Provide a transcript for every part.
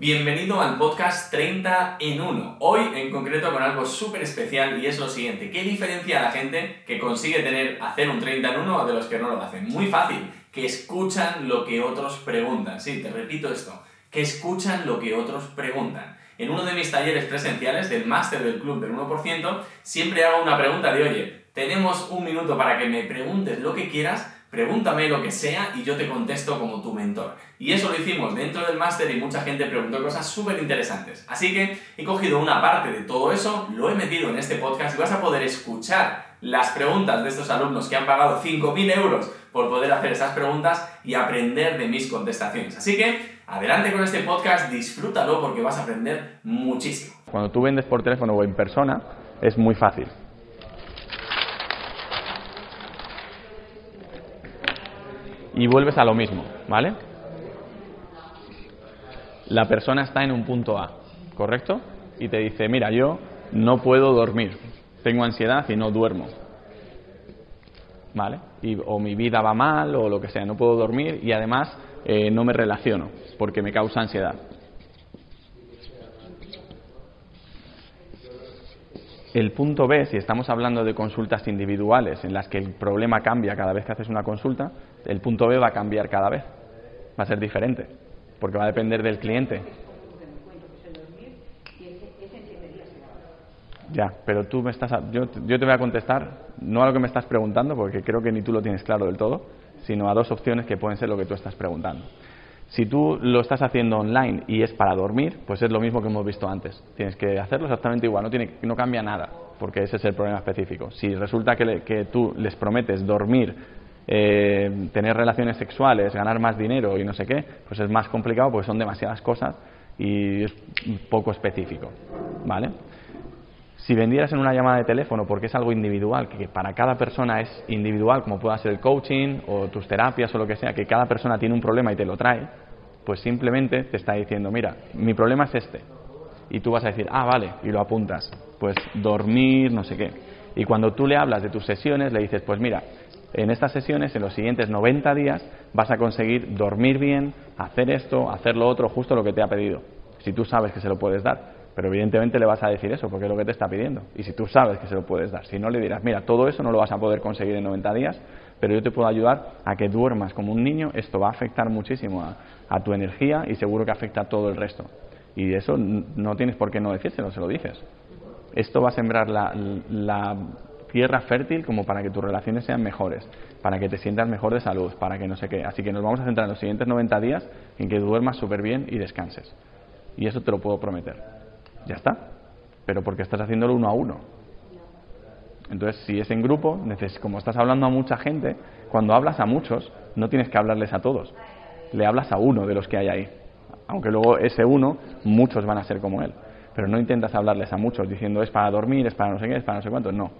Bienvenido al podcast 30 en 1. Hoy en concreto con algo súper especial y es lo siguiente. ¿Qué diferencia a la gente que consigue tener, hacer un 30 en 1 de los que no lo hacen? Muy fácil, que escuchan lo que otros preguntan. Sí, te repito esto, que escuchan lo que otros preguntan. En uno de mis talleres presenciales del máster del club del 1%, siempre hago una pregunta de, oye, tenemos un minuto para que me preguntes lo que quieras Pregúntame lo que sea y yo te contesto como tu mentor. Y eso lo hicimos dentro del máster y mucha gente preguntó cosas súper interesantes. Así que he cogido una parte de todo eso, lo he metido en este podcast y vas a poder escuchar las preguntas de estos alumnos que han pagado 5.000 euros por poder hacer esas preguntas y aprender de mis contestaciones. Así que adelante con este podcast, disfrútalo porque vas a aprender muchísimo. Cuando tú vendes por teléfono o en persona es muy fácil y vuelves a lo mismo, ¿vale? La persona está en un punto A, ¿correcto? Y te dice, mira, yo no puedo dormir, tengo ansiedad y no duermo. ¿Vale? Y, o mi vida va mal o lo que sea, no puedo dormir y además eh, no me relaciono porque me causa ansiedad. El punto B, si estamos hablando de consultas individuales en las que el problema cambia cada vez que haces una consulta, el punto B va a cambiar cada vez. Va a ser diferente, porque va a depender del cliente. Ya, pero tú me estás. yo, yo te voy a contestar, no a lo que me estás preguntando, porque creo que ni tú lo tienes claro del todo, sino a dos opciones que pueden ser lo que tú estás preguntando. Si tú lo estás haciendo online y es para dormir, pues es lo mismo que hemos visto antes. Tienes que hacerlo exactamente igual, no, tiene, no cambia nada, porque ese es el problema específico. Si resulta que, que tú les prometes dormir, eh, tener relaciones sexuales, ganar más dinero y no sé qué, pues es más complicado porque son demasiadas cosas y es poco específico. ¿Vale? Si vendieras en una llamada de teléfono, porque es algo individual, que para cada persona es individual, como pueda ser el coaching o tus terapias o lo que sea, que cada persona tiene un problema y te lo trae, pues simplemente te está diciendo, mira, mi problema es este. Y tú vas a decir, ah, vale, y lo apuntas. Pues dormir, no sé qué. Y cuando tú le hablas de tus sesiones, le dices, pues mira, en estas sesiones, en los siguientes 90 días, vas a conseguir dormir bien, hacer esto, hacer lo otro, justo lo que te ha pedido. Si tú sabes que se lo puedes dar. Pero evidentemente le vas a decir eso, porque es lo que te está pidiendo. Y si tú sabes que se lo puedes dar, si no le dirás, mira, todo eso no lo vas a poder conseguir en 90 días, pero yo te puedo ayudar a que duermas como un niño, esto va a afectar muchísimo a, tu energía y seguro que afecta a todo el resto. Y eso no tienes por qué no decírselo, se lo dices. Esto va a sembrar la, la tierra fértil como para que tus relaciones sean mejores, para que te sientas mejor de salud, para que no sé qué. Así que nos vamos a centrar en los siguientes 90 días en que duermas súper bien y descanses. Y eso te lo puedo prometer. Ya está. Pero porque estás haciéndolo uno a uno. Entonces, si es en grupo, como estás hablando a mucha gente, cuando hablas a muchos, no tienes que hablarles a todos. Le hablas a uno de los que hay ahí. Aunque luego ese uno, muchos van a ser como él. Pero no intentas hablarles a muchos diciendo es para dormir, es para no sé qué, es para no sé cuánto. No.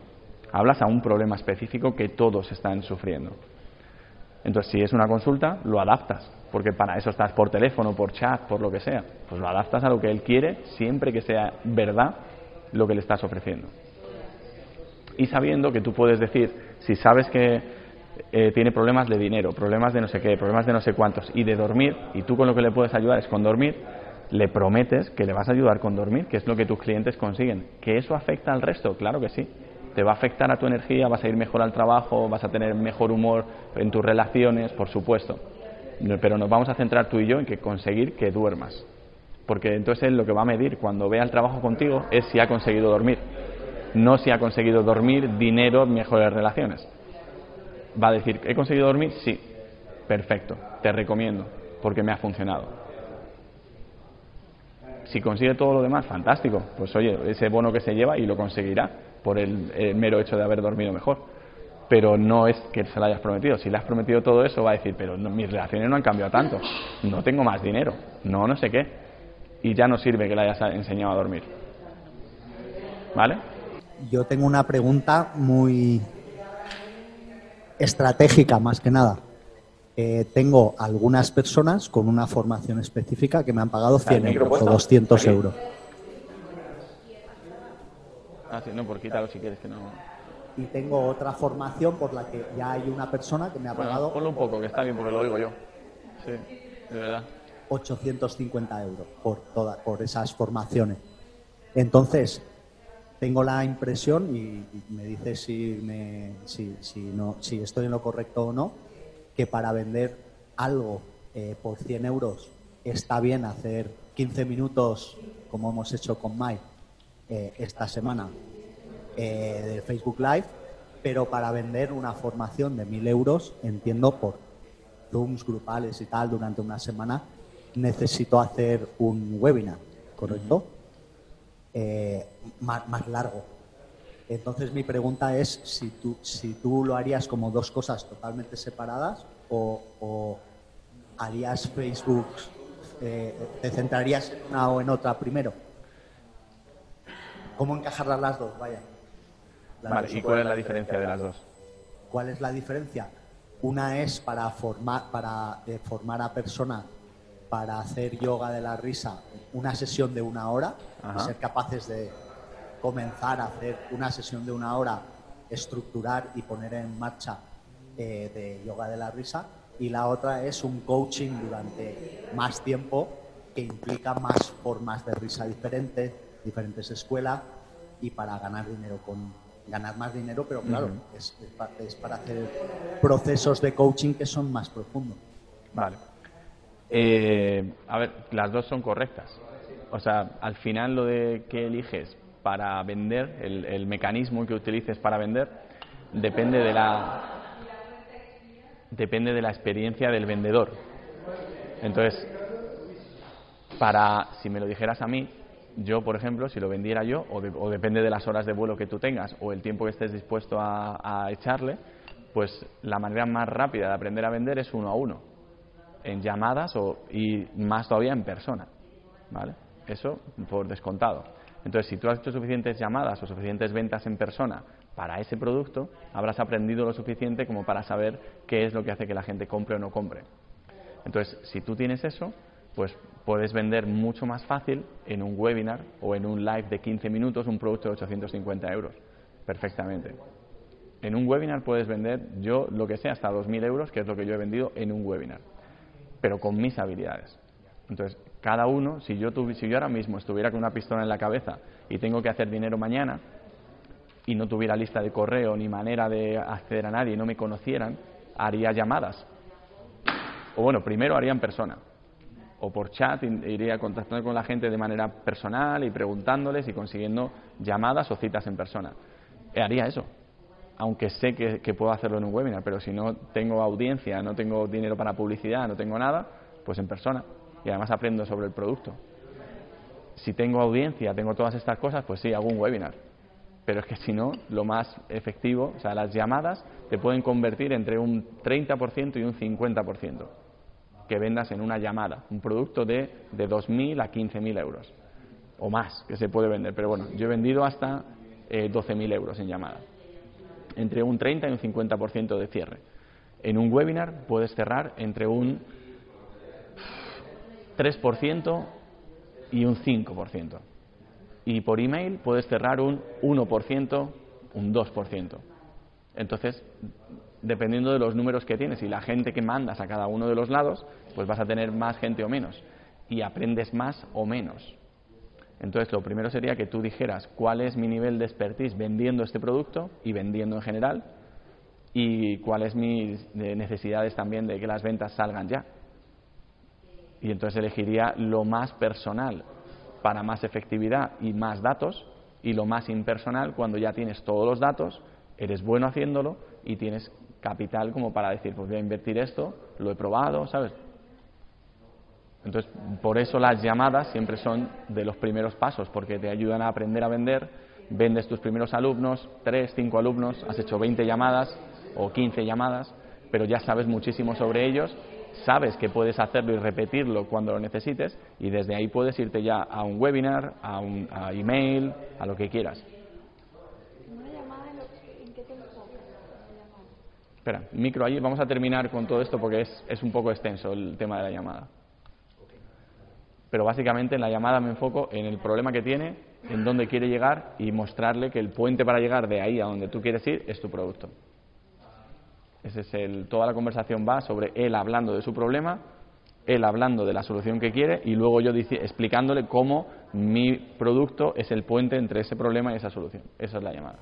Hablas a un problema específico que todos están sufriendo. Entonces, si es una consulta, lo adaptas porque para eso estás por teléfono, por chat, por lo que sea. Pues lo adaptas a lo que él quiere, siempre que sea verdad lo que le estás ofreciendo. Y sabiendo que tú puedes decir, si sabes que eh, tiene problemas de dinero, problemas de no sé qué, problemas de no sé cuántos, y de dormir, y tú con lo que le puedes ayudar es con dormir, le prometes que le vas a ayudar con dormir, que es lo que tus clientes consiguen. ¿Que eso afecta al resto? Claro que sí. Te va a afectar a tu energía, vas a ir mejor al trabajo, vas a tener mejor humor en tus relaciones, por supuesto pero nos vamos a centrar tú y yo en que conseguir que duermas. Porque entonces él lo que va a medir cuando vea el trabajo contigo es si ha conseguido dormir, no si ha conseguido dormir, dinero, mejores relaciones. Va a decir, ¿he conseguido dormir? Sí, perfecto, te recomiendo, porque me ha funcionado. Si consigue todo lo demás, fantástico. Pues oye, ese bono que se lleva y lo conseguirá por el mero hecho de haber dormido mejor pero no es que se lo hayas prometido. Si le has prometido todo eso, va a decir, pero mis relaciones no han cambiado tanto, no tengo más dinero, no, no sé qué. Y ya no sirve que le hayas enseñado a dormir. ¿Vale? Yo tengo una pregunta muy estratégica, más que nada. Eh, tengo algunas personas con una formación específica que me han pagado 100 euros o 200 euros. Ah, sí, no, por si quieres que no y tengo otra formación por la que ya hay una persona que me ha pagado. ponlo un poco, que está bien porque lo digo yo. Sí, de verdad. 850 euros por, toda, por esas formaciones. Entonces, tengo la impresión, y, me dice si, me, si, si, no, si estoy en lo correcto o no, que para vender algo eh, por 100 euros está bien hacer 15 minutos, como hemos hecho con Mike eh, esta semana, eh, de Facebook Live, pero para vender una formación de 1.000 euros, entiendo por Zooms grupales y tal durante una semana, necesito hacer un webinar, ¿correcto? Eh, más, largo. Entonces mi pregunta es si tú, si tú lo harías como dos cosas totalmente separadas o, harías Facebook, eh, te centrarías en una o en otra primero. ¿Cómo encajarlas las dos? Vaya. vale, ¿y cuál es la diferencia de las dos? ¿Cuál es la diferencia? Una es para formar, para eh, formar a personas para hacer yoga de la risa una sesión de una hora, ser capaces de comenzar a hacer una sesión de una hora, estructurar y poner en marcha eh, de yoga de la risa. Y la otra es un coaching durante más tiempo que implica más formas de risa diferentes, diferentes escuelas y para ganar dinero con ganar más dinero, pero claro, es, es para hacer procesos de coaching que son más profundos. Vale. Eh, a ver, las dos son correctas. O sea, al final lo de que eliges para vender, el, mecanismo que utilices para vender, depende de la depende de la experiencia del vendedor. Entonces, para si me lo dijeras a mí, yo, por ejemplo, si lo vendiera yo, o, depende de las horas de vuelo que tú tengas o el tiempo que estés dispuesto a, a echarle, pues la manera más rápida de aprender a vender es uno a uno en llamadas o, y más todavía en persona. ¿vale? Eso por descontado. Entonces, si tú has hecho suficientes llamadas o suficientes ventas en persona para ese producto, habrás aprendido lo suficiente como para saber qué es lo que hace que la gente compre o no compre. Entonces, si tú tienes eso, pues puedes vender mucho más fácil en un webinar o en un live de 15 minutos un producto de 850 euros. Perfectamente. En un webinar puedes vender yo lo que sea hasta 2.000 euros, que es lo que yo he vendido en un webinar pero con mis habilidades. Entonces, cada uno, si yo, si yo ahora mismo estuviera con una pistola en la cabeza y tengo que hacer dinero mañana y no tuviera lista de correo ni manera de acceder a nadie y no me conocieran, haría llamadas. O bueno, primero haría en persona. O por chat iría contactando con la gente de manera personal y preguntándoles y consiguiendo llamadas o citas en persona. Eh, haría eso aunque sé que, puedo hacerlo en un webinar, pero si no tengo audiencia, no tengo dinero para publicidad, no tengo nada, pues en persona. Y además aprendo sobre el producto. Si tengo audiencia, tengo todas estas cosas, pues sí, hago un webinar. Pero es que si no, lo más efectivo, o sea, las llamadas te pueden convertir entre un 30% y un 50% que vendas en una llamada, un producto de, de 2.000 a 15.000 euros o más que se puede vender. Pero bueno, yo he vendido hasta eh, 12.000 euros en llamada entre un 30 y un 50% de cierre. En un webinar puedes cerrar entre un 3% y un 5%. Y por email puedes cerrar un 1%, un 2%. Entonces, dependiendo de los números que tienes y la gente que mandas a cada uno de los lados, pues vas a tener más gente o menos. Y aprendes más o menos. Entonces, lo primero sería que tú dijeras cuál es mi nivel de expertise vendiendo este producto y vendiendo en general y cuáles mis necesidades también de que las ventas salgan ya. Y entonces elegiría lo más personal para más efectividad y más datos y lo más impersonal cuando ya tienes todos los datos, eres bueno haciéndolo y tienes capital como para decir, pues voy a invertir esto, lo he probado, ¿sabes? Entonces, por eso las llamadas siempre son de los primeros pasos, porque te ayudan a aprender a vender, vendes tus primeros alumnos, tres, cinco alumnos, has hecho 20 llamadas o 15 llamadas, pero ya sabes muchísimo sobre ellos, sabes que puedes hacerlo y repetirlo cuando lo necesites y desde ahí puedes irte ya a un webinar, a un email, a lo que quieras. Espera, micro allí, vamos a terminar con todo esto porque es, un poco extenso el tema de la llamada pero básicamente en la llamada me enfoco en el problema que tiene, en dónde quiere llegar y mostrarle que el puente para llegar de ahí a donde tú quieres ir es tu producto. Ese es el, toda la conversación va sobre él hablando de su problema, él hablando de la solución que quiere y luego yo explicándole cómo mi producto es el puente entre ese problema y esa solución. Esa es la llamada.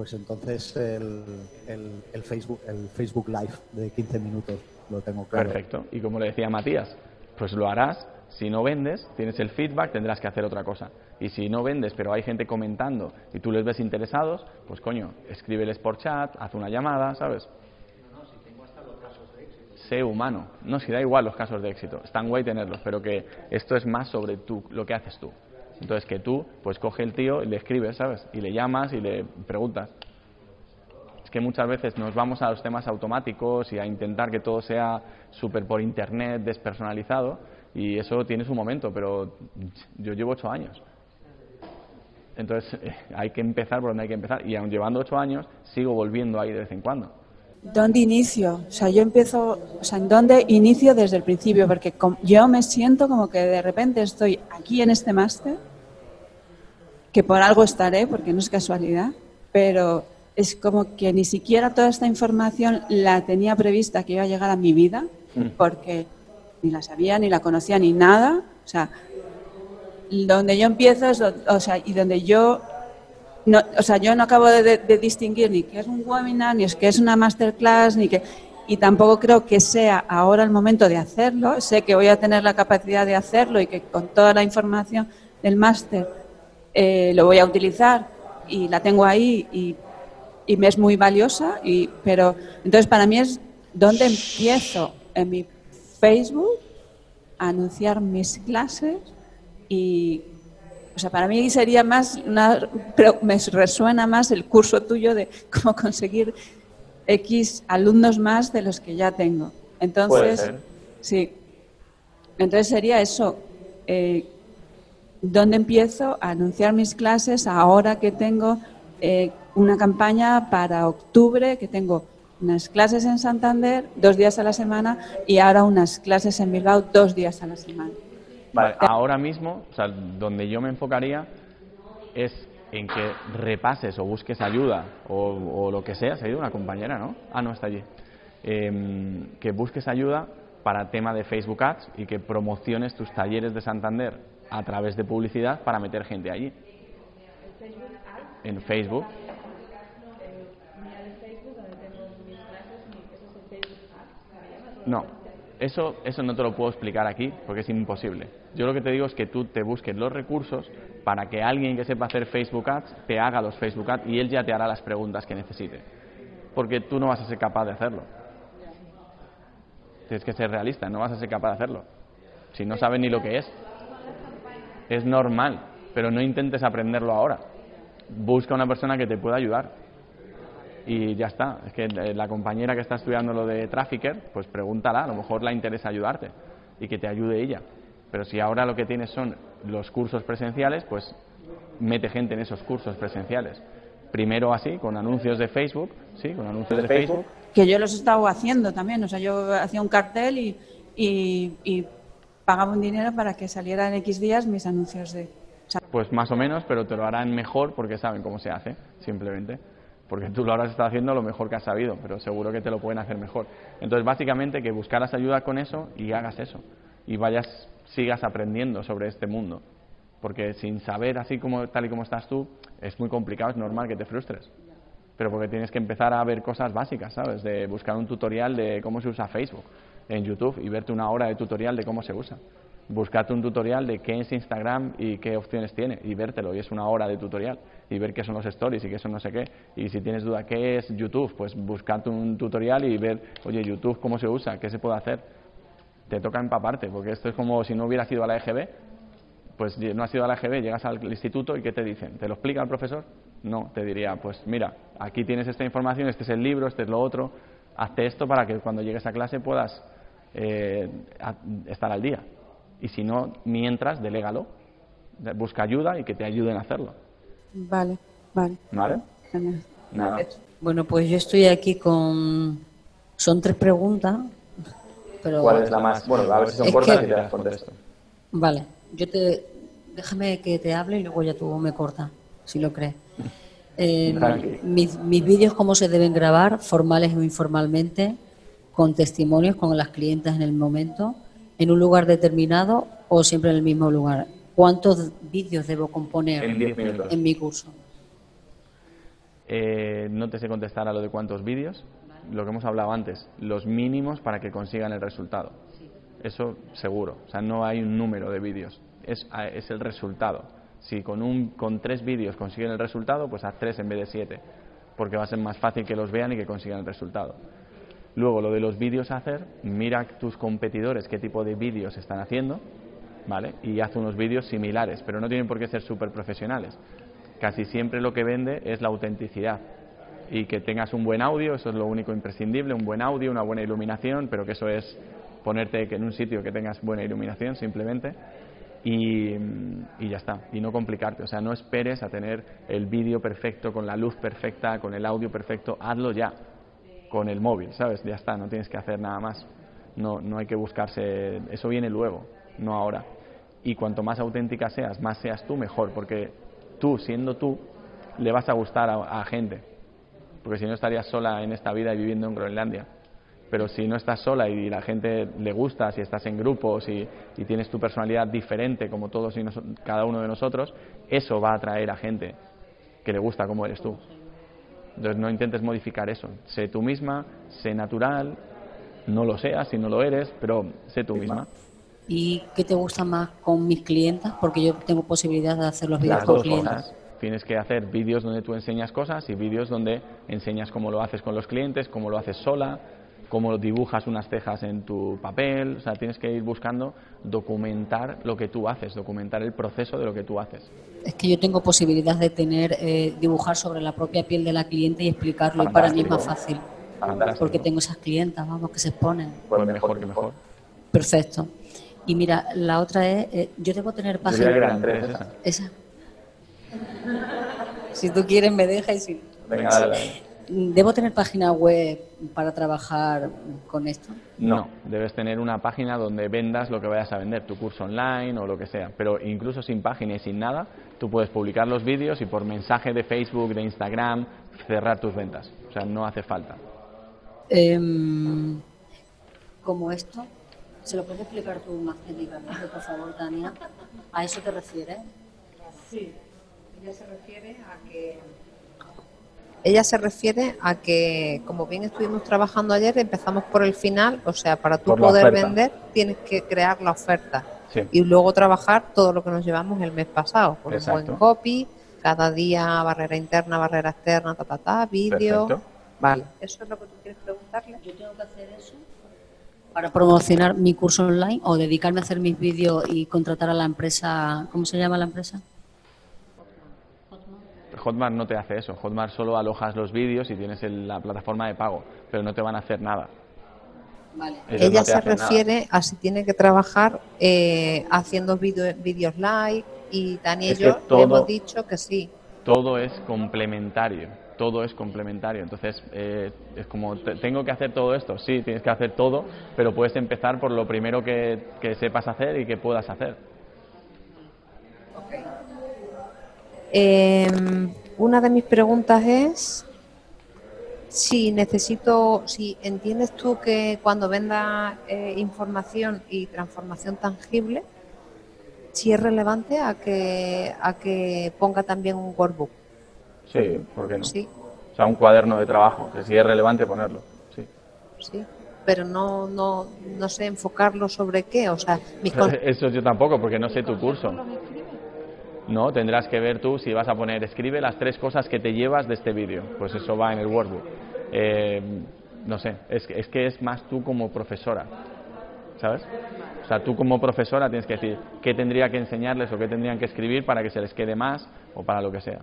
Pues entonces el, el, Facebook, el Facebook Live de 15 minutos lo tengo claro. Perfecto. Y como le decía Matías, pues lo harás. Si no vendes, tienes el feedback, tendrás que hacer otra cosa. Y si no vendes, pero hay gente comentando y tú les ves interesados, pues coño, escríbeles por chat, haz una llamada, ¿sabes? sé humano. No, si da igual los casos de éxito. Están guay tenerlos, pero que esto es más sobre tú, lo que haces tú. Entonces que tú, pues coge el tío y le escribes, ¿sabes? Y le llamas y le preguntas. Es que muchas veces nos vamos a los temas automáticos y a intentar que todo sea súper por internet, despersonalizado, y eso tiene su momento, pero yo llevo ocho años. Entonces hay que empezar por donde hay que empezar. Y aun llevando ocho años, sigo volviendo ahí de vez en cuando. ¿Dónde inicio? O sea, yo empiezo, o sea, ¿en dónde inicio desde el principio? Porque yo me siento como que de repente estoy aquí en este máster, que por algo estaré, porque no es casualidad, pero es como que ni siquiera toda esta información la tenía prevista que iba a llegar a mi vida, mm. porque ni la sabía, ni la conocía, ni nada. O sea, donde yo empiezo es, o sea, y donde yo no, o sea, yo no acabo de, distinguir ni qué es un webinar, ni es que es una masterclass, ni que y tampoco creo que sea ahora el momento de hacerlo. Sé que voy a tener la capacidad de hacerlo y que con toda la información del máster eh, lo voy a utilizar y la tengo ahí y, y me es muy valiosa. Y, pero entonces para mí es dónde empiezo en mi Facebook a anunciar mis clases y o sea, para mí sería más, una, pero me resuena más el curso tuyo de cómo conseguir X alumnos más de los que ya tengo. Entonces, sí. Entonces sería eso. Eh, ¿Dónde empiezo a anunciar mis clases ahora que tengo eh, una campaña para octubre, que tengo unas clases en Santander dos días a la semana y ahora unas clases en Bilbao dos días a la semana? Ahora mismo, donde yo me enfocaría es en que repases o busques ayuda o, lo que sea. Se ha ido una compañera, ¿no? Ah, no, está allí. Em, que busques ayuda para tema de Facebook Ads y que promociones tus talleres de Santander a través de publicidad para meter gente allí. En Facebook. No, eso, eso no te lo puedo explicar aquí porque es imposible. Yo lo que te digo es que tú te busques los recursos para que alguien que sepa hacer Facebook Ads te haga los Facebook Ads y él ya te hará las preguntas que necesite. Porque tú no vas a ser capaz de hacerlo. Tienes que ser realista, no vas a ser capaz de hacerlo. Si no sabes ni lo que es. Es normal, pero no intentes aprenderlo ahora. Busca una persona que te pueda ayudar y ya está. Es que la compañera que está estudiando lo de Trafficker, pues pregúntala, a lo mejor la interesa ayudarte y que te ayude ella. Pero si ahora lo que tienes son los cursos presenciales, pues mete gente en esos cursos presenciales. Primero así, con anuncios de Facebook, sí, con anuncios de, Facebook. Que yo los he estado haciendo también, o sea, yo hacía un cartel y, y, y pagaba un dinero para que salieran X días mis anuncios de... Pues más o menos, pero te lo harán mejor porque saben cómo se hace, simplemente porque tú lo habrás estado haciendo lo mejor que has sabido, pero seguro que te lo pueden hacer mejor. Entonces, básicamente, que buscaras ayuda con eso y hagas eso. Y vayas, sigas aprendiendo sobre este mundo. Porque sin saber, así como tal y como estás tú, es muy complicado, es normal que te frustres. Pero porque tienes que empezar a ver cosas básicas, ¿sabes? De buscar un tutorial de cómo se usa Facebook en YouTube y verte una hora de tutorial de cómo se usa. Buscate un tutorial de qué es Instagram y qué opciones tiene y vértelo. Y es una hora de tutorial y ver qué son los stories y qué son no sé qué. Y si tienes duda qué es YouTube pues buscate un tutorial y ver oye YouTube cómo se usa qué se puede hacer te toca empaparte porque esto es como si no hubieras ido a la EGB pues no has ido a la EGB llegas al instituto y qué te dicen te lo explica el profesor no te diría pues mira aquí tienes esta información este es el libro este es lo otro. Hazte esto para que cuando llegues a clase puedas eh, estar al día y si no, mientras, delégalo. Busca ayuda y que te ayuden a hacerlo. Vale, vale. ¿Vale? Nada. Bueno, pues yo estoy aquí con... Son tres preguntas, pero... ¿Cuál es la más...? Bueno, a ver si son cortas y te las contesto. Vale, yo te... Déjame que te hable y luego ya tú me cortas, si lo crees. Eh, mis, mis vídeos, ¿cómo se deben grabar? Formales o informalmente con testimonios con las clientes en el momento, en un lugar determinado o siempre en el mismo lugar. ¿Cuántos vídeos debo componer En 10 minutos. en mi curso? Eh, no te sé contestar a lo de cuántos vídeos. Lo que hemos hablado antes, los mínimos para que consigan el resultado. Eso seguro. O sea, no hay un número de vídeos. Es, es el resultado. Si con, un, con tres vídeos consiguen el resultado, pues haz tres en vez de siete. Porque va a ser más fácil que los vean y que consigan el resultado. Luego, lo de los vídeos a hacer, mira tus competidores qué tipo de vídeos están haciendo, ¿vale? Y haz unos vídeos similares, pero no tienen por qué ser súper profesionales. Casi siempre lo que vende es la autenticidad y que tengas un buen audio, eso es lo único imprescindible, un buen audio, una buena iluminación, pero que eso es ponerte en un sitio que tengas buena iluminación simplemente y, y ya está, y no complicarte, o sea, no esperes a tener el vídeo perfecto, con la luz perfecta, con el audio perfecto, hazlo ya, con el móvil, ¿sabes? Ya está, no tienes que hacer nada más, no, no hay que buscarse, eso viene luego, no ahora. Y cuanto más auténtica seas, más seas tú, mejor, porque tú, siendo tú, le vas a gustar a, gente, porque si no estarías sola en esta vida y viviendo en Groenlandia. Pero si no estás sola y la gente le gusta, si estás en grupos y, tienes tu personalidad diferente como todos y noso- cada uno de nosotros, eso va a atraer a gente que le gusta como eres tú. Entonces no intentes modificar eso. Sé tú misma, sé natural, no lo seas si no lo eres, pero sé tú misma. ¿Y qué te gusta más con mis clientas? Porque yo tengo posibilidad de hacer los vídeos con clientes. cosas. Tienes que hacer vídeos donde tú enseñas cosas y vídeos donde enseñas cómo lo haces con los clientes, cómo lo haces sola, cómo dibujas unas cejas en tu papel. O sea, tienes que ir buscando documentar lo que tú haces, documentar el proceso de lo que tú haces. Es que yo tengo posibilidad de tener, eh, dibujar sobre la propia piel de la cliente y explicarlo. Y para mí es más fácil. Fantástico. Porque tengo esas clientas, vamos, que se exponen. Pues mejor que mejor. Perfecto. Y mira, la otra es, eh, yo debo tener página. tres esas. Esa. Si tú quieres me deja y si. Venga, dale, dale. ¿Debo tener página web para trabajar con esto? No, debes tener una página donde vendas lo que vayas a vender, tu curso online o lo que sea. Pero incluso sin página y sin nada, tú puedes publicar los vídeos y por mensaje de Facebook, de Instagram, cerrar tus ventas. O sea, no hace falta. Em, como esto, ¿se lo puedes explicar tú más técnicamente, por favor, Tania? ¿A eso te refieres? Sí, ella se refiere a que... Ella se refiere a que, como bien estuvimos trabajando ayer, empezamos por el final, o sea, para tú poder oferta. vender tienes que crear la oferta Sí. y luego trabajar todo lo que nos llevamos el mes pasado, con un buen copy, cada día barrera interna, barrera externa, ta, ta, ta, vídeo. Perfecto. Vale. ¿Eso es lo que tú quieres preguntarle? ¿Yo tengo que hacer eso para promocionar mi curso online o dedicarme a hacer mis vídeos y contratar a la empresa? ¿Cómo se llama la empresa? Hotmart no te hace eso. Hotmart solo alojas los vídeos y tienes el- la plataforma de pago, pero no te van a hacer nada. Vale. Ellos Ella no se nada. refiere a si tiene que trabajar eh, haciendo vídeo- vídeos live y Es y yo le todo- hemos dicho que sí. todo es complementario, todo es complementario. Entonces, eh, es como, te- ¿tengo que hacer todo esto? Sí, tienes que hacer todo, pero puedes empezar por lo primero que, que sepas hacer y que puedas hacer. Eh, una de mis preguntas es si necesito, si entiendes tú que cuando venda eh, información y transformación tangible, si es relevante a que a que ponga también un workbook. Sí, ¿por qué no? Sí, O sea, un cuaderno de trabajo, que sí es relevante ponerlo. Sí. sí. Pero no, no, no sé enfocarlo sobre qué. O sea, mis Eso yo tampoco, porque no sé tu curso. No, tendrás que ver tú si vas a poner, escribe las tres cosas que te llevas de este vídeo. Pues eso va en el workbook. Eh, no sé, es, que- es que es más tú como profesora, ¿sabes? O sea, tú como profesora tienes que decir qué tendría que enseñarles o qué tendrían que escribir para que se les quede más o para lo que sea.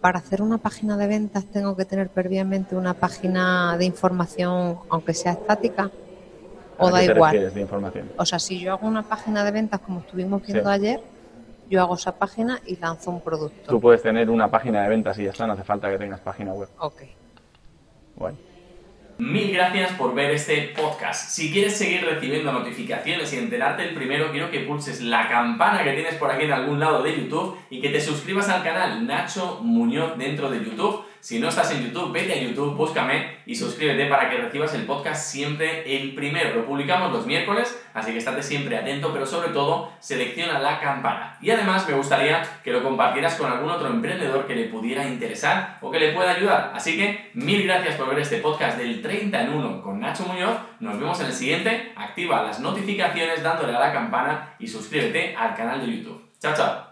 para hacer una página de ventas tengo que tener previamente una página de información, aunque sea estática, o ¿A da igual. de información? O sea, si yo hago una página de ventas como estuvimos viendo Sí. ayer, yo hago esa página y lanzo un producto. Tú puedes tener una página de ventas y ya está, no hace falta que tengas página web. Ok. Bueno. Mil gracias por ver este podcast. Si quieres seguir recibiendo notificaciones y enterarte el primero, quiero que pulses la campana que tienes por aquí en algún lado de YouTube y que te suscribas al canal Nacho Muñoz dentro de YouTube Si no estás en YouTube, vete a YouTube, búscame y suscríbete para que recibas el podcast siempre el primero. Lo publicamos los miércoles, así que estate siempre atento, pero sobre todo selecciona la campana. Y además me gustaría que lo compartieras con algún otro emprendedor que le pudiera interesar o que le pueda ayudar. Así que mil gracias por ver este podcast del 30 en 1 con Nacho Muñoz. Nos vemos en el siguiente. Activa las notificaciones dándole a la campana y suscríbete al canal de YouTube. Chao, chao.